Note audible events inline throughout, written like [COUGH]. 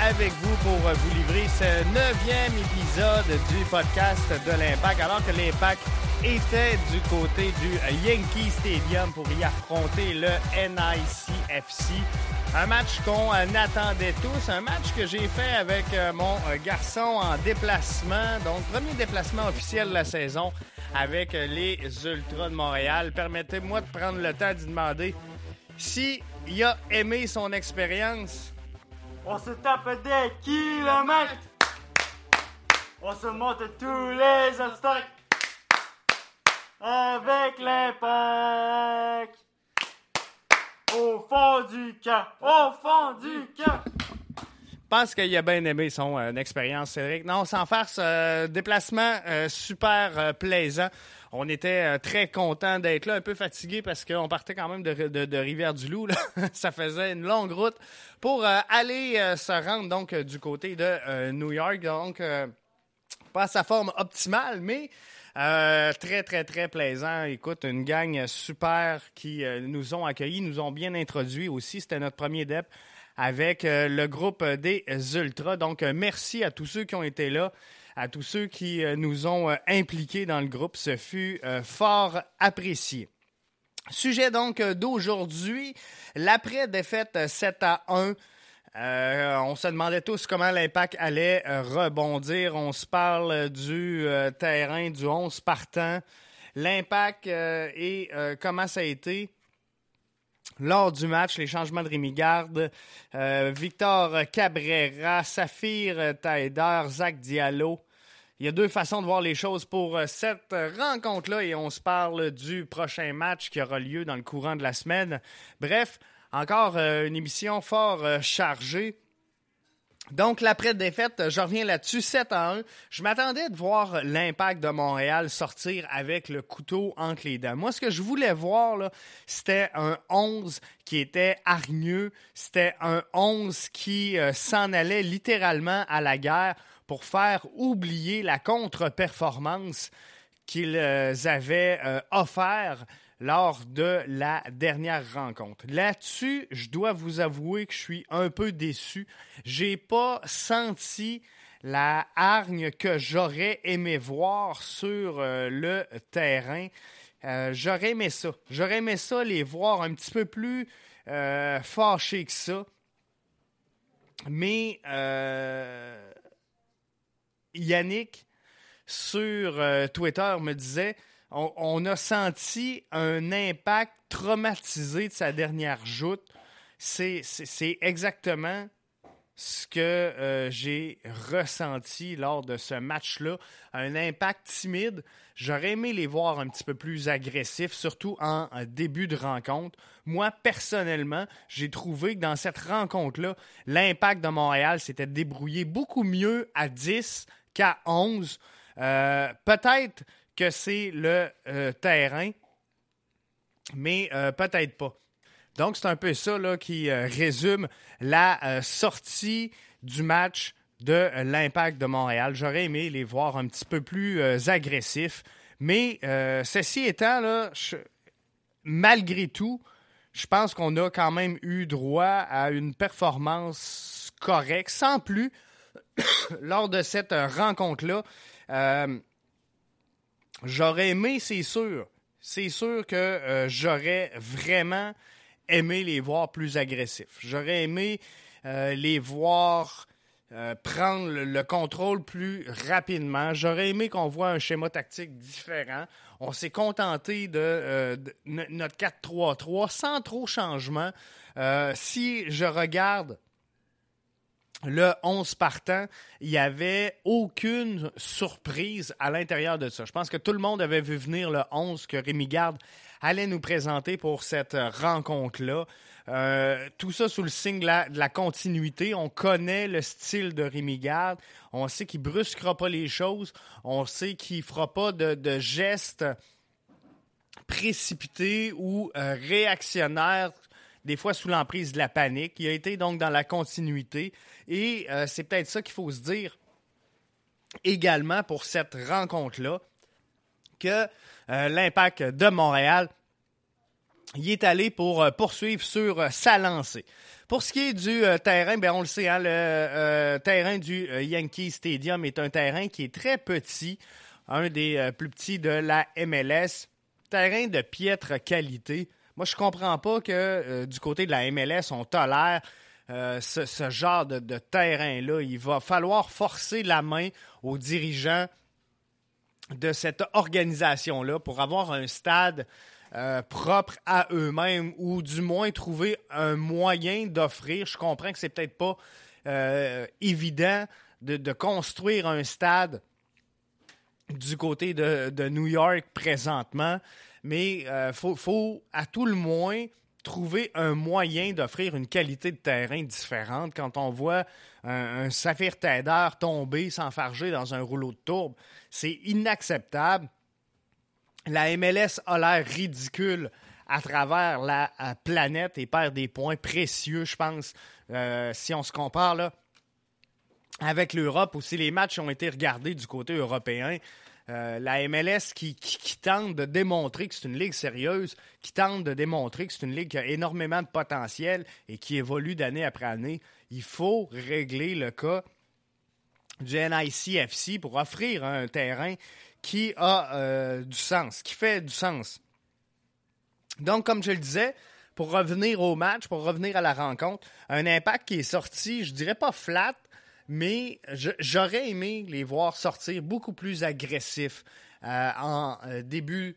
avec vous pour vous livrer ce neuvième épisode du podcast de l'Impact, alors que l'Impact était du côté du Yankee Stadium pour y affronter le NICFC. Un match qu'on attendait tous, un match que j'ai fait avec euh, mon garçon en déplacement, donc premier déplacement officiel de la saison avec les Ultras de Montréal. Permettez-moi de prendre le temps d'y demander s'il a aimé son expérience. On se tape des kilomètres. On se monte tous les obstacles. Avec l'impact. Au fond du cœur. Au fond du cœur. Je pense qu'il a bien aimé son euh, expérience, Cédric. Non, sans farce, euh, déplacement euh, super plaisant. On était très content d'être là, un peu fatigué parce qu'on partait quand même de, Rivière-du-Loup. [LAUGHS] Ça faisait une longue route pour aller se rendre donc du côté de New York. Donc, pas sa forme optimale, mais très, très, très plaisant. Écoute, une gang super qui nous ont accueillis, nous ont bien introduits aussi. C'était notre premier DEP avec euh, le groupe des Ultras. Donc, euh, merci à tous ceux qui ont été là, à tous ceux qui euh, nous ont impliqués dans le groupe. Ce fut fort apprécié. Sujet donc d'aujourd'hui, l'après-défaite 7 à 1. On se demandait tous comment l'impact allait rebondir. On se parle du terrain du 11 partant. L'impact et comment ça a été lors du match, les changements de Rémi Garde, euh, Victor Cabrera, Saphir Taider, Zach Diallo. Il y a deux façons de voir les choses pour euh, cette rencontre-là et on se parle du prochain match qui aura lieu dans le courant de la semaine. Bref, encore euh, une émission fort chargée. Donc, l'après-défaite, je reviens là-dessus, 7 à 1. Je m'attendais de voir l'impact de Montréal sortir avec le couteau entre les dents. Moi, ce que je voulais voir, c'était un 11 qui était hargneux. C'était un 11 qui euh, s'en allait littéralement à la guerre pour faire oublier la contre-performance qu'ils euh, avaient euh, offert lors de la dernière rencontre. Là-dessus, je dois vous avouer que je suis un peu déçu. J'ai pas senti la hargne que j'aurais aimé voir sur euh, le terrain. Euh, j'aurais aimé ça. J'aurais aimé ça les voir un petit peu plus euh, fâchés que ça. Mais Yannick sur Twitter me disait on, a senti un impact traumatisé de sa dernière joute. C'est exactement ce que euh, j'ai ressenti lors de ce match-là. Un impact timide. J'aurais aimé les voir un petit peu plus agressifs, surtout en début de rencontre. Moi, personnellement, j'ai trouvé que dans cette rencontre-là, l'impact de Montréal s'était débrouillé beaucoup mieux à 10 qu'à 11. Euh, peut-être que c'est le euh, terrain, mais euh, peut-être pas. Donc, c'est un peu ça qui euh, résume la sortie du match de l'Impact de Montréal. J'aurais aimé les voir un petit peu plus agressifs, mais ceci étant, là, malgré tout, je pense qu'on a quand même eu droit à une performance correcte, sans plus, [COUGHS] lors de cette rencontre-là. J'aurais aimé, c'est sûr. C'est sûr que euh, j'aurais vraiment aimé les voir plus agressifs. J'aurais aimé euh, les voir euh, prendre le, contrôle plus rapidement. J'aurais aimé qu'on voit un schéma tactique différent. On s'est contenté de, de notre 4-3-3 sans trop changement. si je regarde le 11 partant, il n'y avait aucune surprise à l'intérieur de ça. Je pense que tout le monde avait vu venir le 11 que Rémi Garde allait nous présenter pour cette rencontre-là. Euh, tout ça sous le signe de la, continuité. On connaît le style de Rémi Garde. On sait qu'il brusquera pas les choses. On sait qu'il fera pas de, gestes précipité ou réactionnaire des fois sous l'emprise de la panique. Il a été donc dans la continuité. Et c'est peut-être ça qu'il faut se dire également pour cette rencontre-là, que l'impact de Montréal y est allé pour poursuivre sur sa lancée. Pour ce qui est du euh, terrain, ben on le sait, hein, le euh, terrain du euh, Yankee Stadium est un terrain qui est très petit, un des plus petits de la MLS. Terrain de piètre qualité. Moi, je comprends pas que du côté de la MLS, on tolère ce, genre de, terrain-là. Il va falloir forcer la main aux dirigeants de cette organisation-là pour avoir un stade euh, propres à eux-mêmes ou du moins trouver un moyen d'offrir. Je comprends que c'est peut-être pas euh, évident de, construire un stade du côté de, New York présentement, mais il euh, faut, à tout le moins trouver un moyen d'offrir une qualité de terrain différente quand on voit un, saphir Taider tomber, s'enfarger dans un rouleau de tourbe. C'est inacceptable la MLS a l'air ridicule à travers la planète et perd des points précieux, je pense, euh, si on se compare là, avec l'Europe, où si les matchs ont été regardés du côté européen. Euh, la MLS qui, tente de démontrer que c'est une ligue sérieuse, qui tente de démontrer que c'est une ligue qui a énormément de potentiel et qui évolue d'année après année. Il faut régler le cas du NICFC pour offrir un terrain qui a euh, du sens, qui fait du sens. Donc, comme je le disais, pour revenir au match, pour revenir à la rencontre, un impact qui est sorti, je dirais pas flat, mais j'aurais aimé les voir sortir beaucoup plus agressifs euh, en euh, début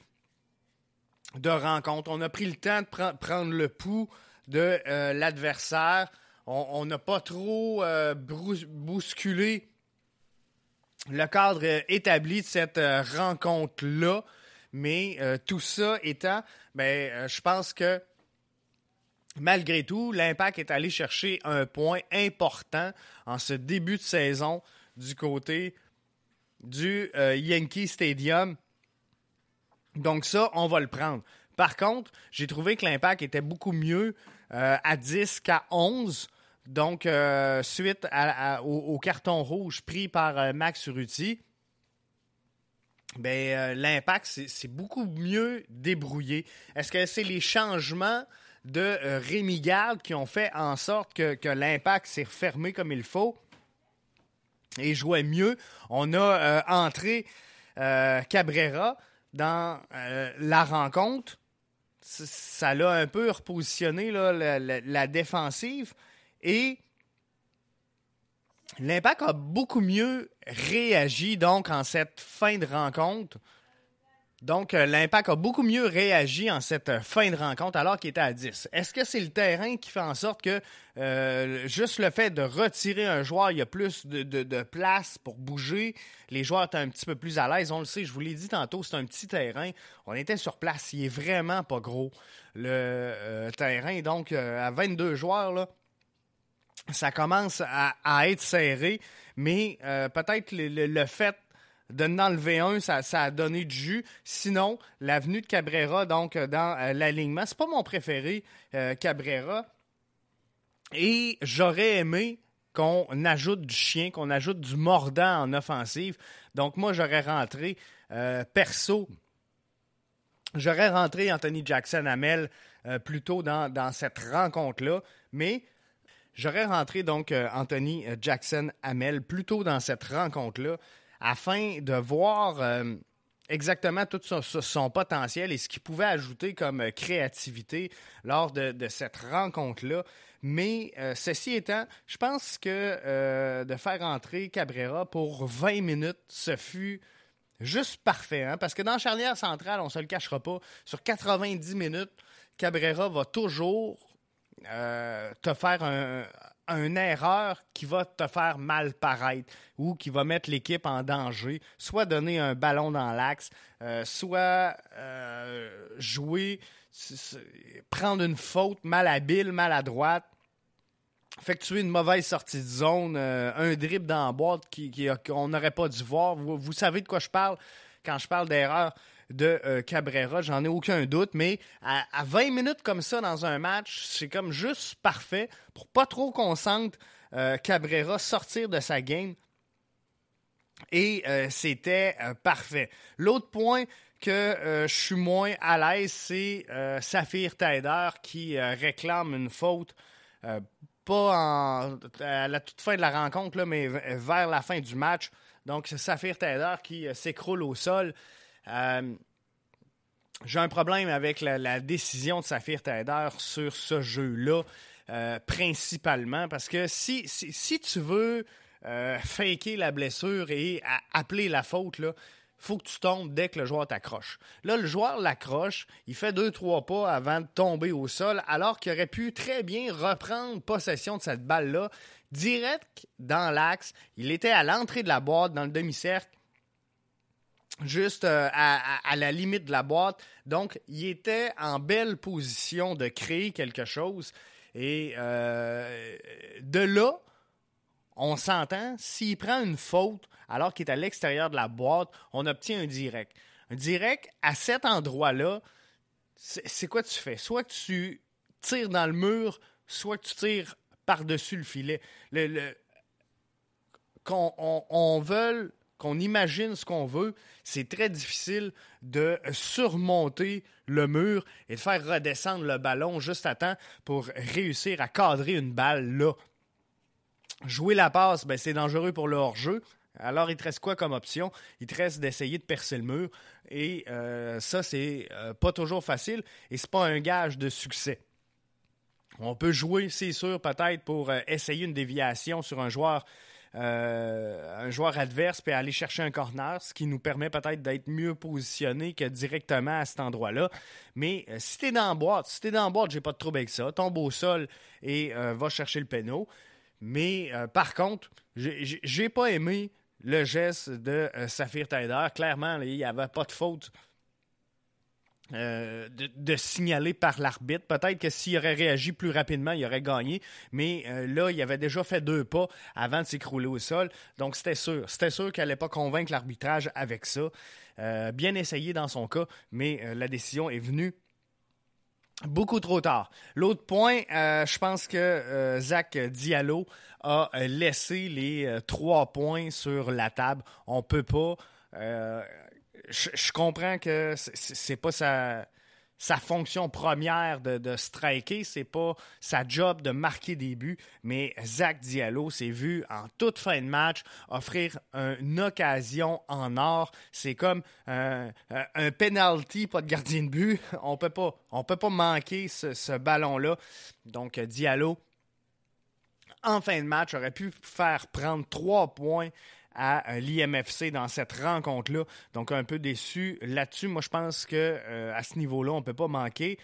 de rencontre. On a pris le temps de prendre le pouls de l'adversaire. On n'a pas trop bousculé le cadre établi de cette euh, rencontre-là. Mais euh, tout ça étant, ben, euh, je pense que malgré tout, l'Impact est allé chercher un point important en ce début de saison du côté du Yankee Stadium. Donc ça, on va le prendre. Par contre, j'ai trouvé que l'Impact était beaucoup mieux à 10 qu'à 11 donc, euh, suite au, carton rouge pris par euh, Max Ruti, ben, euh, l'impact, c'est beaucoup mieux débrouillé. Est-ce que c'est les changements de Rémi Garde qui ont fait en sorte que, l'impact s'est refermé comme il faut et jouait mieux? On a entré Cabrera dans la rencontre. Ça l'a un peu repositionné la défensive. Et l'Impact a beaucoup mieux réagi donc en cette fin de rencontre. Donc, euh, l'Impact a beaucoup mieux réagi en cette fin de rencontre alors qu'il était à 10. Est-ce que c'est le terrain qui fait en sorte que euh, juste le fait de retirer un joueur, il y a plus de, place pour bouger, les joueurs sont un petit peu plus à l'aise. On le sait, je vous l'ai dit tantôt, c'est un petit terrain. On était sur place, il est vraiment pas gros, le euh, terrain. Donc, à 22 joueurs, là, ça commence à, être serré, mais euh, peut-être le, fait de n'enlever un, ça, a donné du jus. Sinon, l'avenue de Cabrera, donc euh, dans euh, l'alignement, c'est pas mon préféré, Cabrera. Et j'aurais aimé qu'on ajoute du chien, qu'on ajoute du mordant en offensive. Donc moi, j'aurais rentré perso. J'aurais rentré Anthony Jackson Hamel plutôt dans, cette rencontre-là. Mais J'aurais rentré donc euh, Anthony euh, Jackson Hamel plus tôt dans cette rencontre-là afin de voir euh, exactement tout son, potentiel et ce qu'il pouvait ajouter comme créativité lors de, cette rencontre-là. Mais ceci étant, je pense que de faire entrer Cabrera pour 20 minutes, ce fut juste parfait. Hein, parce que dans charnière centrale, on ne se le cachera pas, sur 90 minutes, Cabrera va toujours euh, te faire un, une erreur qui va te faire mal paraître ou qui va mettre l'équipe en danger, soit donner un ballon dans l'axe, euh, soit euh, jouer, prendre une faute malhabile, maladroite, effectuer une mauvaise sortie de zone, un dribble dans la boîte qu'on n'aurait pas dû voir. Vous, savez de quoi je parle quand je parle d'erreur de Cabrera, j'en ai aucun doute, mais à, 20 minutes comme ça dans un match, c'est comme juste parfait pour pas trop qu'on sente Cabrera sortir de sa game. Et c'était parfait. L'autre point, que euh, je suis moins à l'aise, c'est euh, Saphir Taider qui euh, réclame une faute, pas à la toute fin de la rencontre, mais vers la fin du match. Donc, c'est Saphir Taider qui s'écroule au sol. J'ai un problème avec la, décision de Saphir Taider sur ce jeu-là, principalement, parce que si, si, tu veux faker la blessure et appeler la faute, là, faut que tu tombes dès que le joueur t'accroche. Là, le joueur l'accroche, il fait deux, trois pas avant de tomber au sol, alors qu'il aurait pu très bien reprendre possession de cette balle-là, direct dans l'axe. Il était à l'entrée de la boîte, dans le demi-cercle, juste euh, à, la limite de la boîte. Donc, il était en belle position de créer quelque chose. Et euh, de là, on s'entend, s'il prend une faute alors qu'il est à l'extérieur de la boîte, on obtient un direct. Un direct, à cet endroit-là, c'est quoi tu fais? Soit tu tires dans le mur, soit tu tires par-dessus le filet. Le, qu'on on, veut, qu'on imagine ce qu'on veut, c'est très difficile de surmonter le mur et de faire redescendre le ballon juste à temps pour réussir à cadrer une balle là. Jouer la passe, ben, c'est dangereux pour le hors-jeu. Alors, il te reste quoi comme option? Il te reste d'essayer de percer le mur. Et euh, ça, c'est euh, pas toujours facile et c'est pas un gage de succès. On peut jouer, c'est sûr, peut-être pour euh, essayer une déviation sur un joueur, un joueur adverse puis aller chercher un corner, ce qui nous permet peut-être d'être mieux positionné que directement à cet endroit-là. Mais si tu es dans la boîte, si t'es dans la boîte, j'ai pas de trouble avec ça. Tombe au sol et va chercher le péno. Mais par contre, j'ai pas aimé le geste de euh, Saphir Taider. Clairement, il n'y avait pas de faute euh, de, signaler par l'arbitre. Peut-être que s'il aurait réagi plus rapidement, il aurait gagné. Mais euh, là, il avait déjà fait deux pas avant de s'écrouler au sol. Donc, c'était sûr. C'était sûr qu'elle n'allait pas convaincre l'arbitrage avec ça. bien essayé dans son cas, mais la décision est venue beaucoup trop tard. L'autre point, je pense que Zach Diallo a euh, laissé les euh, trois points sur la table. On peut pas. Euh, je, comprends que c'est pas sa, fonction première de, de striker, c'est pas sa job de marquer des buts, mais Zach Diallo s'est vu en toute fin de match offrir une occasion en or. C'est comme un, un penalty, pas de gardien de but. On peut pas, on peut pas manquer ce ballon-là. Donc Diallo en fin de match aurait pu faire prendre trois points à euh, l'IMFC dans cette rencontre-là. Donc, un peu déçu là-dessus. Moi, je pense que euh, à ce niveau-là, on ne peut pas manquer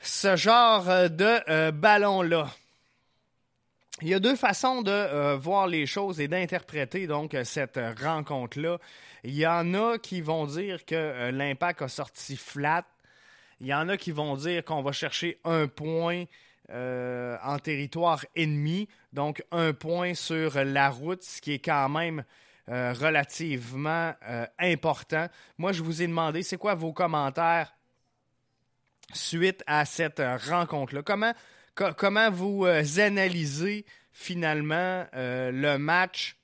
ce genre euh, de ballon-là. Il y a deux façons de voir les choses et d'interpréter donc cette rencontre-là. Il y en a qui vont dire que l'impact a sorti flat. Il y en a qui vont dire qu'on va chercher un point euh, en territoire ennemi, donc un point sur la route, ce qui est quand même euh, relativement euh, important. Moi, je vous ai demandé, c'est quoi vos commentaires suite à cette rencontre-là? Comment, comment vous analysez finalement le match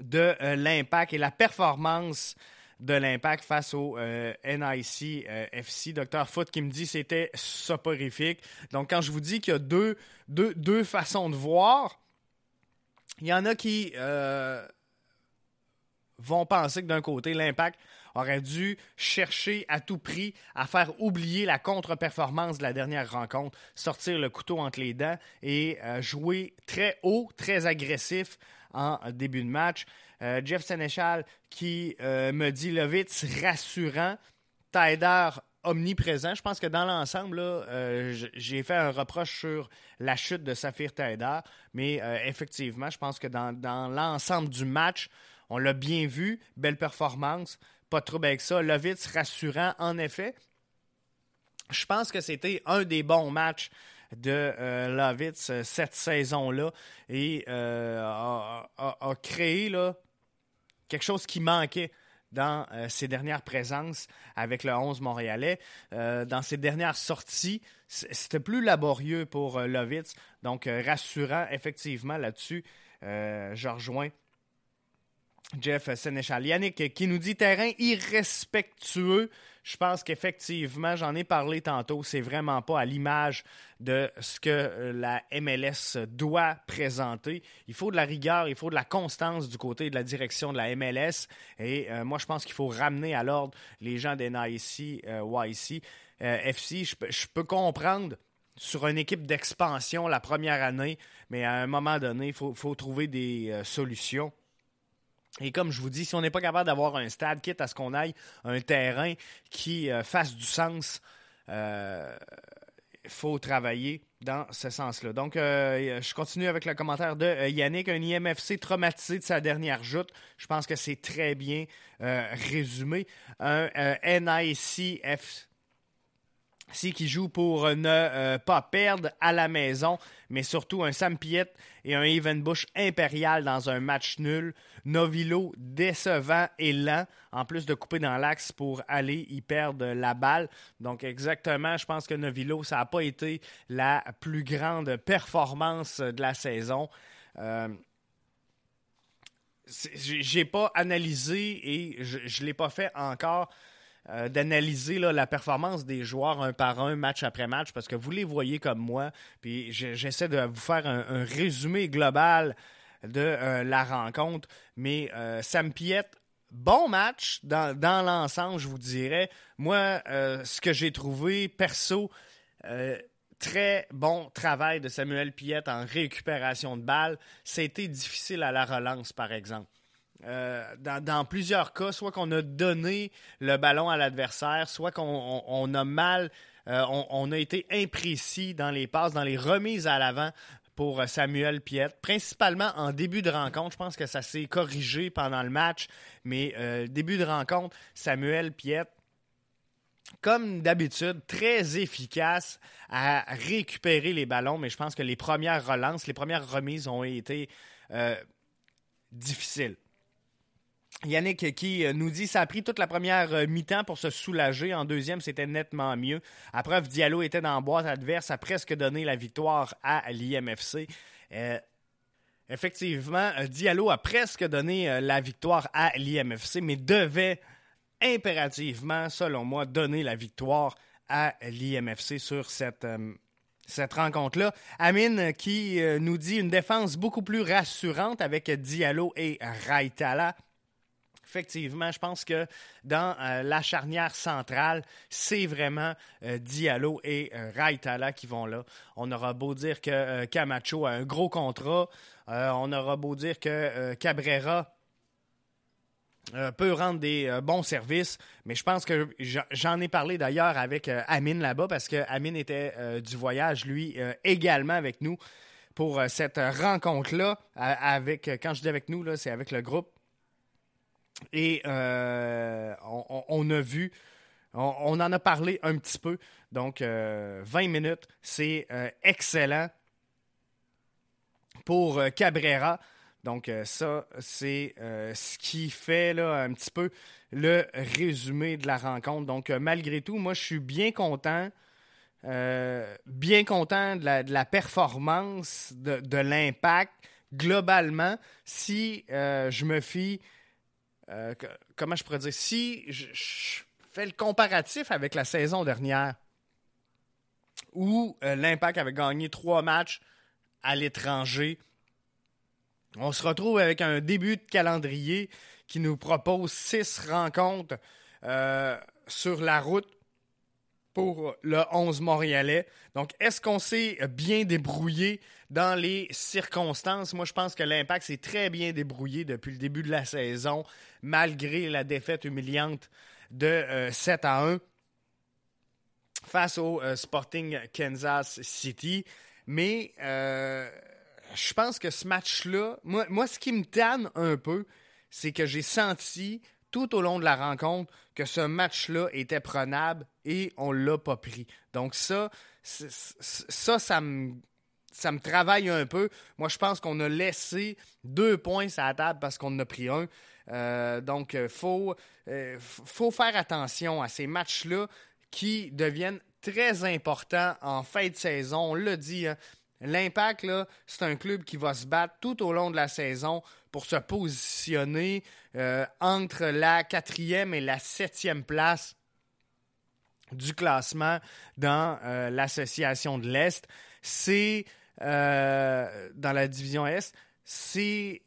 de l'impact et la performance de l'impact face au euh, NIC euh, FC. Docteur Foot qui me dit c'était soporifique. Donc, quand je vous dis qu'il y a deux, façons de voir, il y en a qui euh, vont penser que d'un côté, l'impact aurait dû chercher à tout prix à faire oublier la contre-performance de la dernière rencontre, sortir le couteau entre les dents et jouer très haut, très agressif en début de match. Euh, Jeff Sénéchal qui euh, me dit Lovitz rassurant, Taider omniprésent. Je pense que dans l'ensemble, euh, j'ai fait un reproche sur la chute de Saphir Taider, mais effectivement, je pense que dans, l'ensemble du match, on l'a bien vu, belle performance, pas trop avec ça. Lovitz rassurant, en effet. Je pense que c'était un des bons matchs de Lovitz cette saison-là et a, créé là, quelque chose qui manquait dans ses dernières présences avec le 11 montréalais. dans ses dernières sorties, c'était plus laborieux pour Lovitz. Donc, rassurant, effectivement, là-dessus. je rejoins Jeff Sénéchal. Yannick qui nous dit terrain irrespectueux. Je pense qu'effectivement, j'en ai parlé tantôt, c'est vraiment pas à l'image de ce que euh, la MLS doit présenter. Il faut de la rigueur, il faut de la constance du côté de la direction de la MLS. Et euh, moi, je pense qu'il faut ramener à l'ordre les gens des NIC, euh, YC, FC. Je, peux comprendre sur une équipe d'expansion la première année, mais à un moment donné, il faut, trouver des solutions. Et comme je vous dis, si on n'est pas capable d'avoir un stade, quitte à ce qu'on aille un terrain qui euh, fasse du sens, il euh, faut travailler dans ce sens-là. Donc, euh, je continue avec le commentaire de Yannick, un IMFC traumatisé de sa dernière joute. Je pense que c'est très bien résumé. Un NICF qui joue pour ne euh, pas perdre à la maison, mais surtout un Sam Piet et un Evan Bush impérial dans un match nul. Novilo décevant et lent, en plus de couper dans l'axe pour aller y perdre la balle. Donc exactement, je pense que Novilo, ça n'a pas été la plus grande performance de la saison. Euh, j'ai pas analysé et je ne l'ai pas fait encore euh, d'analyser la performance des joueurs un par un, match après match, parce que vous les voyez comme moi. Puis j'essaie de vous faire un, résumé global de euh, la rencontre. Mais euh, Sam Piet, bon match dans, dans l'ensemble, je vous dirais. Moi, ce que j'ai trouvé perso, très bon travail de Samuel Piet en récupération de balles. C'était difficile à la relance, par exemple. Euh, dans, plusieurs cas, soit qu'on a donné le ballon à l'adversaire, soit qu'on a mal, euh, on, a été imprécis dans les passes, dans les remises à l'avant pour Samuel Piet, principalement en début de rencontre. Je pense que ça s'est corrigé pendant le match, mais euh, début de rencontre, Samuel Piet, comme d'habitude, très efficace à récupérer les ballons, mais je pense que les premières relances, les premières remises ont été difficiles. Yannick qui euh, nous dit ça a pris toute la première euh, mi-temps pour se soulager. En deuxième, c'était nettement mieux. À preuve, Diallo était dans la boîte adverse, a presque donné la victoire à l'IMFC. Euh, effectivement, Diallo a presque donné la victoire à l'IMFC, mais devait impérativement, selon moi, donner la victoire à l'IMFC sur cette, rencontre-là. Amine qui nous dit une défense beaucoup plus rassurante avec Diallo et Raitala effectivement, je pense que dans euh, la charnière centrale, c'est vraiment euh, Diallo et euh, Raitala qui vont là. On aura beau dire que Camacho a un gros contrat, on aura beau dire que Cabrera peut rendre des bons services, mais je pense que j'en ai parlé d'ailleurs avec Amine là-bas parce que Amine était du voyage, lui, également avec nous pour cette rencontre-là. Avec, quand je dis avec nous, c'est avec le groupe. Et euh, on, a vu, on, en a parlé un petit peu. Donc, 20 euh, minutes, c'est euh, excellent pour Cabrera. Donc, ça, c'est ce qui fait là, un petit peu le résumé de la rencontre. Donc, malgré tout, moi, je suis bien content. bien content de la, performance, de, de l'impact globalement. Si je me fie euh, comment je pourrais dire, si je, fais le comparatif avec la saison dernière, où euh, l'Impact avait gagné trois matchs à l'étranger, on se retrouve avec un début de calendrier qui nous propose six rencontres euh, sur la route pour le 11 montréalais. Donc, est-ce qu'on s'est bien débrouillé dans les circonstances? Moi, je pense que l'Impact s'est très bien débrouillé depuis le début de la saison, malgré la défaite humiliante de 7 euh, à 1 face au euh, Sporting Kansas City. Mais euh, je pense que ce match-là, moi, moi, ce qui me tanne un peu, c'est que j'ai senti tout au long de la rencontre que ce match-là était prenable et on l'a pas pris. Donc ça, ça, ça me, travaille un peu. Moi, je pense qu'on a laissé deux points sur la table parce qu'on en a pris un. donc, il faut, faut faire attention à ces matchs-là qui deviennent très importants en fin de saison. On l'a dit, hein. L'Impact, c'est un club qui va se battre tout au long de la saison pour se positionner euh, entre la quatrième et la septième place du classement dans euh, l'association de l'Est. C'est euh, dans la division Est, c'est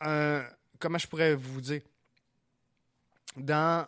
un comment je pourrais vous dire? Dans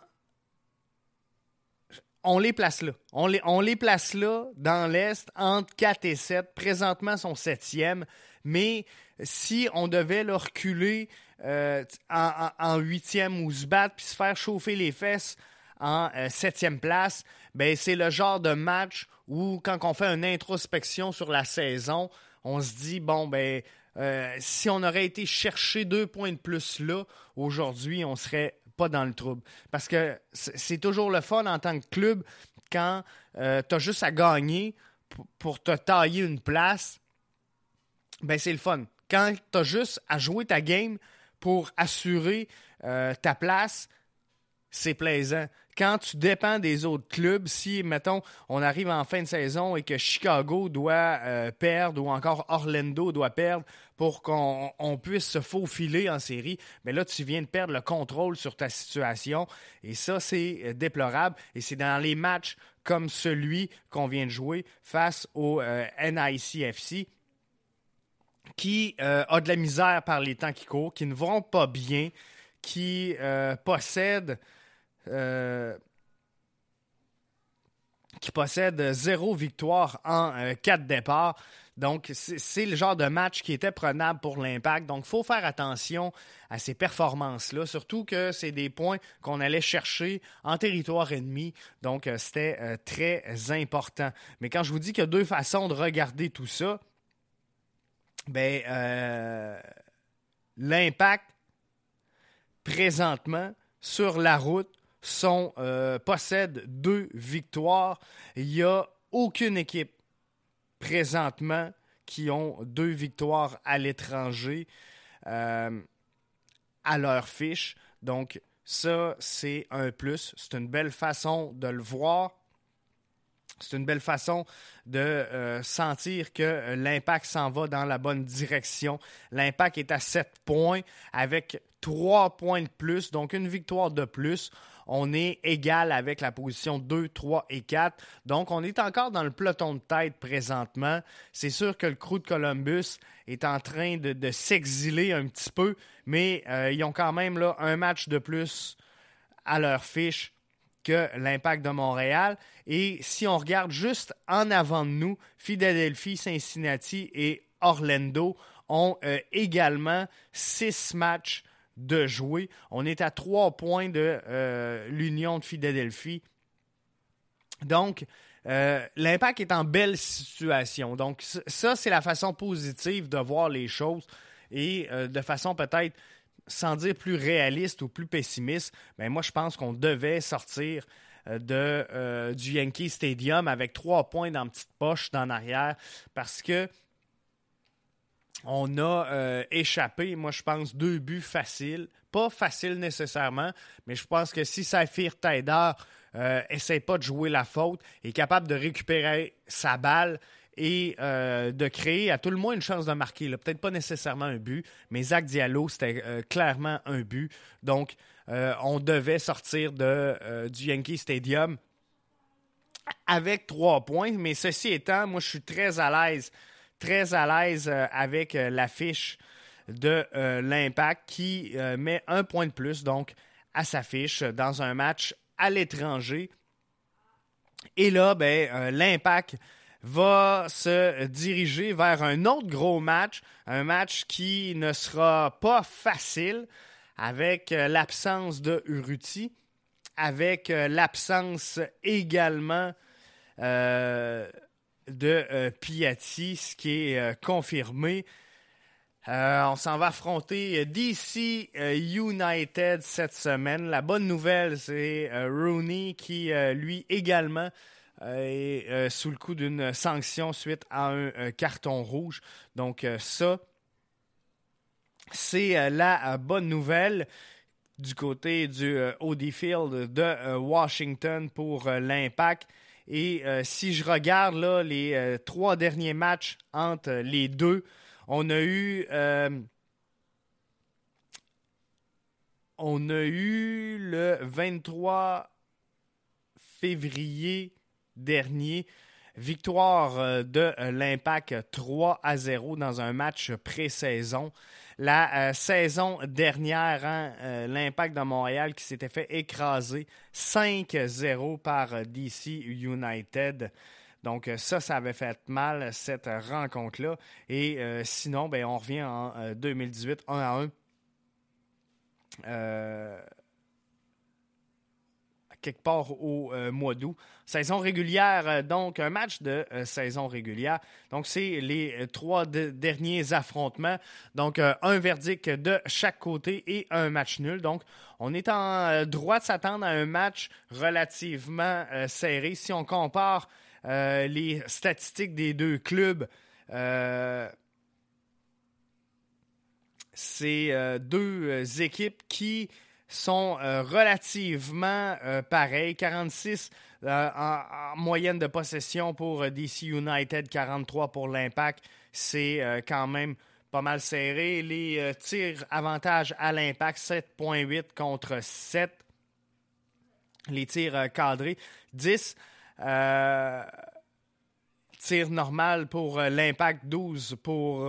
on les place là. On les, on les place là, dans l'Est, entre 4 et 7. Présentement, sont septième. Mais si on devait leur reculer euh, en huitième ou se battre puis se faire chauffer les fesses en euh, septième place, ben c'est le genre de match où, quand on fait une introspection sur la saison, on se dit, bon, ben, euh, si on aurait été chercher deux points de plus là, aujourd'hui, on serait pas dans le trouble. Parce que c'est toujours le fun en tant que club quand tu as juste à gagner pour te tailler une place. Ben, c'est le fun. Quand tu as juste à jouer ta game pour assurer euh, ta place, c'est plaisant quand tu dépends des autres clubs, si, mettons, on arrive en fin de saison et que Chicago doit euh, perdre ou encore Orlando doit perdre pour qu'on puisse se faufiler en série, mais là, tu viens de perdre le contrôle sur ta situation. Et ça, c'est euh, déplorable. Et c'est dans les matchs comme celui qu'on vient de jouer face au NICFC qui a de la misère par les temps qui courent, qui ne vont pas bien, qui possèdent euh, qui possède zéro victoire en euh, quatre départs. Donc, c'est le genre de match qui était prenable pour l'impact. Donc, il faut faire attention à ces performances-là, surtout que c'est des points qu'on allait chercher en territoire ennemi. Donc, euh, c'était très important. Mais quand je vous dis qu'il y a deux façons de regarder tout ça, ben, l'impact, présentement, sur la route, euh, possède deux victoires. Il n'y a aucune équipe présentement qui ont deux victoires à l'étranger euh, à leur fiche. Donc, ça, c'est un plus. C'est une belle façon de le voir. C'est une belle façon de euh, sentir que l'impact s'en va dans la bonne direction. L'impact est à 7 points avec 3 points de plus, donc une victoire de plus on est égal avec la position 2, 3 et 4. Donc, on est encore dans le peloton de tête présentement. C'est sûr que le crew de Columbus est en train de, s'exiler un petit peu, mais euh, ils ont quand même un match de plus à leur fiche que l'impact de Montréal. Et si on regarde juste en avant de nous, Philadelphie, Cincinnati et Orlando ont euh, également six matchs de jouer. On est à trois points de euh, l'Union de Philadelphie. Donc, euh, l'impact est en belle situation. Donc, ça, c'est la façon positive de voir les choses et de façon peut-être, sans dire plus réaliste ou plus pessimiste, mais moi, je pense qu'on devait sortir de, du Yankee Stadium avec trois points dans petite poche dans arrière parce que on a euh, échappé, moi je pense, deux buts faciles. Pas faciles nécessairement, mais je pense que si Saphir Taider euh, essaie pas de jouer la faute, est capable de récupérer sa balle et euh, de créer à tout le moins une chance de marquer. Peut-être pas nécessairement un but, mais Zach Diallo, c'était euh, clairement un but. Donc, on devait sortir de, du Yankee Stadium avec trois points. Mais ceci étant, moi je suis très à l'aise très à l'aise euh, avec euh, l'affiche de euh, l'Impact qui met un point de plus donc à sa fiche dans un match à l'étranger. Et là, ben, l'Impact va se diriger vers un autre gros match, un match qui ne sera pas facile avec l'absence de Uruti, avec l'absence également de euh, Piatti, ce qui est euh, confirmé. Euh, on s'en va affronter DC United cette semaine. La bonne nouvelle, c'est Rooney qui, lui également, est sous le coup d'une sanction suite à un carton rouge. Donc ça, c'est la bonne nouvelle du côté du Audi Field de Washington pour l'impact. Et si je regarde là, les trois derniers matchs entre les deux, on a eu on a eu le 23 février dernier victoire euh, de euh, l'Impact 3 à 0 dans un match pré-saison. La euh, saison dernière, hein, l'Impact de Montréal qui s'était fait écraser 5-0 par DC United. Donc ça, ça avait fait mal, cette rencontre-là. Et sinon, ben, on revient en 2018, 1 à 1 euh, quelque part au euh, mois d'août. Saison régulière, euh, donc un match de saison régulière. Donc c'est les trois derniers affrontements. Donc un verdict de chaque côté et un match nul. Donc on est en droit de s'attendre à un match relativement serré. Si on compare les statistiques des deux clubs, c'est euh, deux euh, équipes qui sont euh, relativement pareilles. 46 en, moyenne de possession pour DC United, 43 pour l'Impact. C'est quand même pas mal serré. Les tirs avantage à l'Impact, 7.8 contre 7. Les tirs cadrés, 10. tirs normal pour l'Impact, 12 pour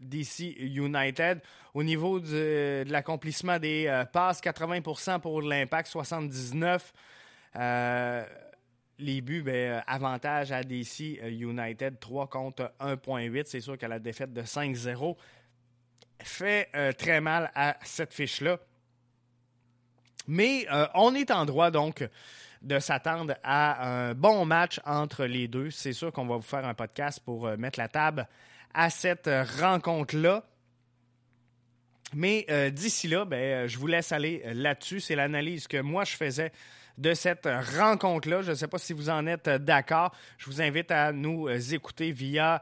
DC United. Au niveau de, l'accomplissement des euh, passes, 80% pour l'impact, 79 euh, les buts, ben, euh, avantage à DC United, 3 contre 1.8. C'est sûr que la défaite de 5-0 fait très mal à cette fiche-là. Mais on est en droit donc de s'attendre à un bon match entre les deux. C'est sûr qu'on va vous faire un podcast pour mettre la table à cette rencontre-là. Mais euh, d'ici là, ben, euh, je vous laisse aller euh, là-dessus. C'est l'analyse que moi je faisais de cette rencontre-là. Je ne sais pas si vous en êtes d'accord. Je vous invite à nous écouter via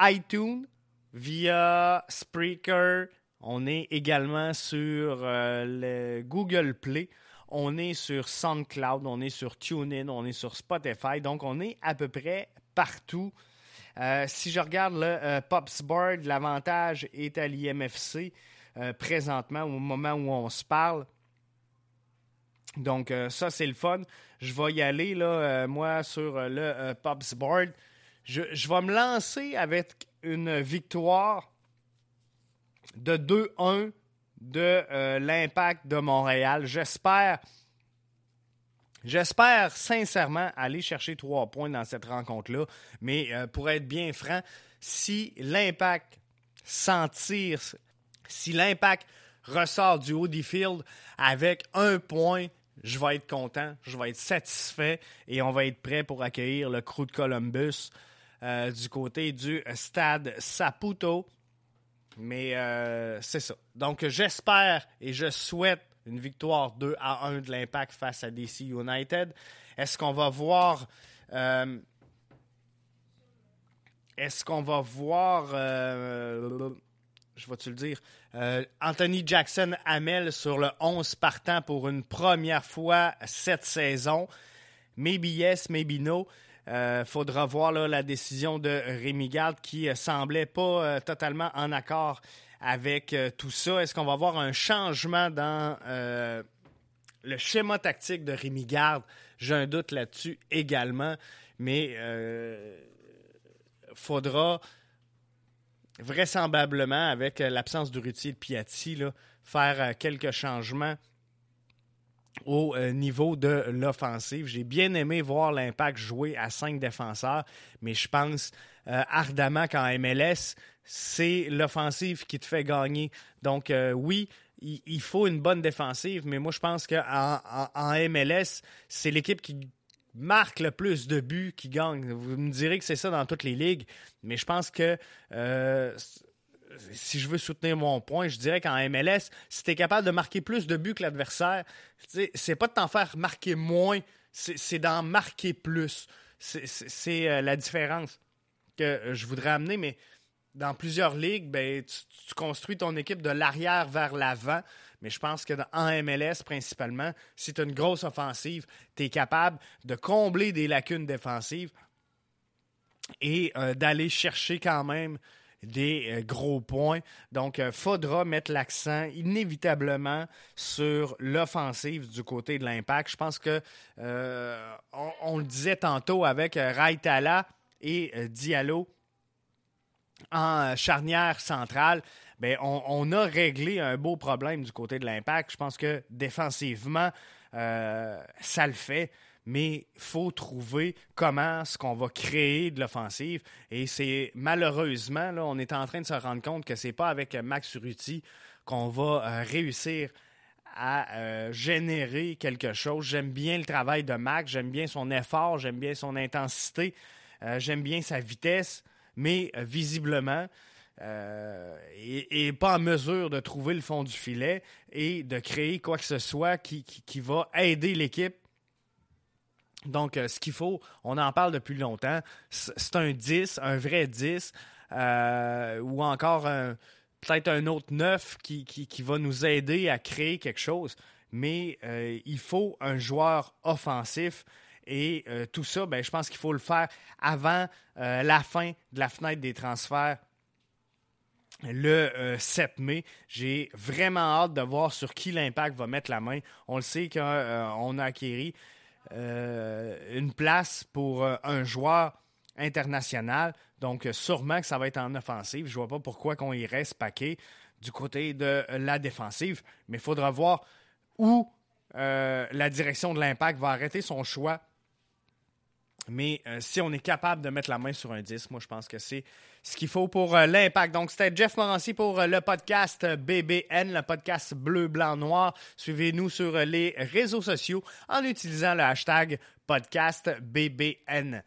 iTunes, via Spreaker. On est également sur le Google Play. On est sur SoundCloud, on est sur TuneIn, on est sur Spotify. Donc, on est à peu près partout euh, si je regarde le euh, Pops Board, l'avantage est à l'IMFC euh, présentement, au moment où on se parle. Donc, ça, c'est le fun. Je vais y aller, là, moi, sur le Pops Board. Je, vais me lancer avec une victoire de 2-1 de l'Impact de Montréal. J'espère J'espère sincèrement aller chercher trois points dans cette rencontre-là. Mais euh, pour être bien franc, si l'impact si l'impact ressort du haut field avec un point, je vais être content, je vais être satisfait et on va être prêt pour accueillir le crew de Columbus euh, du côté du stade Saputo. Mais euh, c'est ça. Donc j'espère et je souhaite une victoire 2 à 1 de l'Impact face à DC United. Est-ce qu'on va voir. Euh, est-ce qu'on va voir. Euh, je vais-tu le dire? Anthony Jackson Hamel sur le 11 partant pour une première fois cette saison? Maybe yes, maybe no. Il faudra voir la décision de Rémi Garde qui semblait pas totalement en accord avec euh, tout ça? Est-ce qu'on va avoir un changement dans euh, le schéma tactique de Rémi Garde? J'ai un doute là-dessus également, mais euh, faudra vraisemblablement, avec l'absence de Rutier de Piatti, faire quelques changements au niveau de l'offensive. J'ai bien aimé voir l'impact jouer à cinq défenseurs, mais je pense ardemment qu'en MLS, c'est l'offensive qui te fait gagner. Donc, euh, oui, il, faut une bonne défensive, mais moi, je pense qu'en en, MLS, c'est l'équipe qui marque le plus de buts qui gagne. Vous me direz que c'est ça dans toutes les ligues, mais je pense que euh, si je veux soutenir mon point, je dirais qu'en MLS, si tu es capable de marquer plus de buts que l'adversaire, c'est pas de t'en faire marquer moins, c'est d'en marquer plus. C'est euh, la différence que je voudrais amener, mais dans plusieurs ligues, ben, tu, construis ton équipe de l'arrière vers l'avant. Mais je pense que dans, en MLS, principalement, si tu as une grosse offensive, tu es capable de combler des lacunes défensives et euh, d'aller chercher quand même des euh, gros points. Donc, il euh, faudra mettre l'accent inévitablement sur l'offensive du côté de l'impact. Je pense que on, le disait tantôt avec Raitala et Diallo en charnière centrale. Bien, on, a réglé un beau problème du côté de l'impact. Je pense que défensivement, ça le fait mais faut trouver comment ce qu'on va créer de l'offensive. Et c'est malheureusement, là, on est en train de se rendre compte que c'est pas avec Max Ruti qu'on va euh, réussir à euh, générer quelque chose. J'aime bien le travail de Max, j'aime bien son effort, j'aime bien son intensité, euh, j'aime bien sa vitesse, mais visiblement, et, pas en mesure de trouver le fond du filet et de créer quoi que ce soit qui va aider l'équipe donc, euh, ce qu'il faut, on en parle depuis longtemps, c'est un 10, un vrai 10, euh, ou encore peut-être un autre 9 qui, va nous aider à créer quelque chose. Mais euh, il faut un joueur offensif. Et tout ça, ben, je pense qu'il faut le faire avant la fin de la fenêtre des transferts le 7 mai. J'ai vraiment hâte de voir sur qui l'impact va mettre la main. On le sait qu'on a acquéri euh, une place pour euh, un joueur international. Donc, sûrement que ça va être en offensive. Je vois pas pourquoi qu'on y reste paquet du côté de la défensive. Mais il faudra voir où euh, la direction de l'impact va arrêter son choix mais euh, si on est capable de mettre la main sur un disque, moi, je pense que c'est ce qu'il faut pour euh, l'impact. Donc, c'était Jeff Morancy pour euh, le podcast BBN, le podcast bleu, blanc, noir. Suivez-nous sur les réseaux sociaux en utilisant le hashtag podcast BBN.